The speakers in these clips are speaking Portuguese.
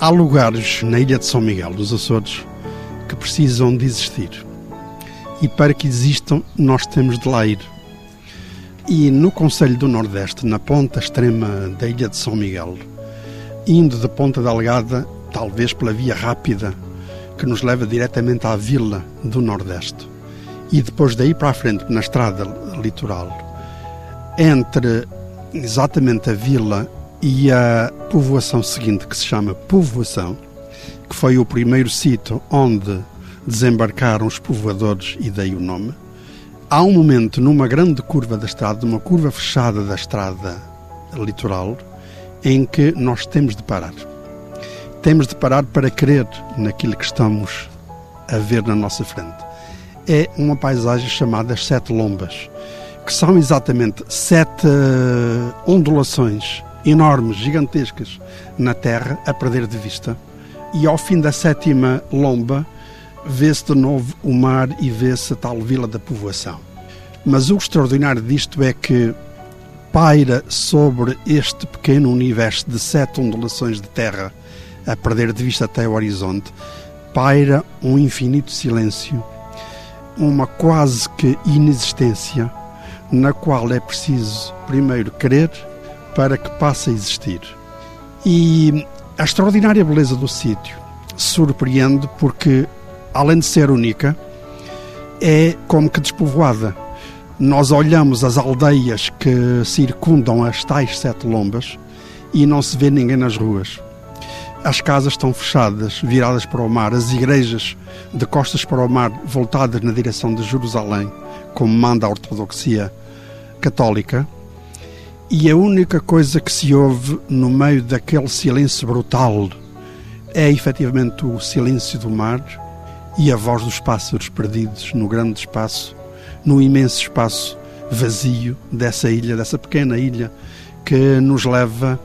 Há lugares na ilha de São Miguel dos Açores que precisam de existir. E para que existam, nós temos de lá ir. E no Conselho do Nordeste, na ponta extrema da ilha de São Miguel, indo da Ponta Delgada, talvez pela via rápida que nos leva diretamente à vila do Nordeste, e depois daí para a frente, na estrada litoral, entre exatamente a vila e a povoação seguinte, que se chama Povoação, que foi o primeiro sítio onde desembarcaram os povoadores e daí o nome, há um momento numa grande curva da estrada, uma curva fechada da estrada litoral, em que nós temos de parar. Temos de parar para crer naquilo que estamos a ver na nossa frente. É uma paisagem chamada Sete Lombas, que são exatamente sete ondulações enormes, gigantescas, na terra, a perder de vista. E ao fim da sétima lomba, vê-se de novo o mar e vê-se a tal vila da povoação. Mas o extraordinário disto é que paira sobre este pequeno universo de sete ondulações de terra, a perder de vista até o horizonte, paira um infinito silêncio, uma quase que inexistência, na qual é preciso primeiro querer para que passe a existir. E a extraordinária beleza do sítio surpreende porque, além de ser única, é como que despovoada. Nós olhamos as aldeias que circundam as tais sete lombas e não se vê ninguém nas ruas. As casas estão fechadas, viradas para o mar, as igrejas de costas para o mar, voltadas na direção de Jerusalém, como manda a ortodoxia católica, e a única coisa que se ouve no meio daquele silêncio brutal é efetivamente o silêncio do mar e a voz dos pássaros perdidos no grande espaço, no imenso espaço vazio dessa ilha, dessa pequena ilha que nos leva,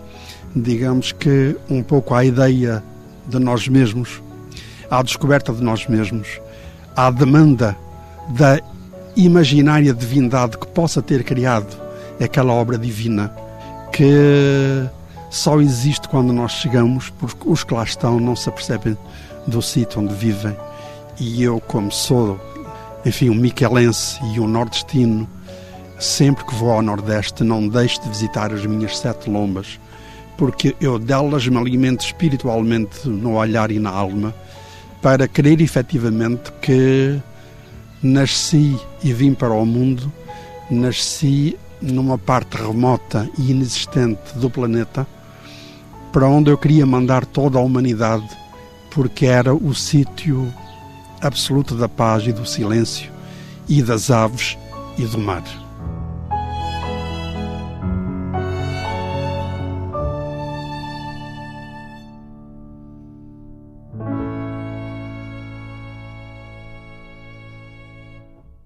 digamos que, um pouco à ideia de nós mesmos, à descoberta de nós mesmos, à demanda da imaginária divindade que possa ter criado aquela obra divina que só existe quando nós chegamos, porque os que lá estão não se apercebem do sítio onde vivem. E eu, como sou, enfim, um miquelense e um nordestino, sempre que vou ao Nordeste não deixo de visitar as minhas sete lombas, porque eu delas me alimento espiritualmente no olhar e na alma, para crer efetivamente que nasci e vim para o mundo, nasci numa parte remota e inexistente do planeta, para onde eu queria mandar toda a humanidade, porque era o sítio absoluto da paz e do silêncio, e das aves e do mar.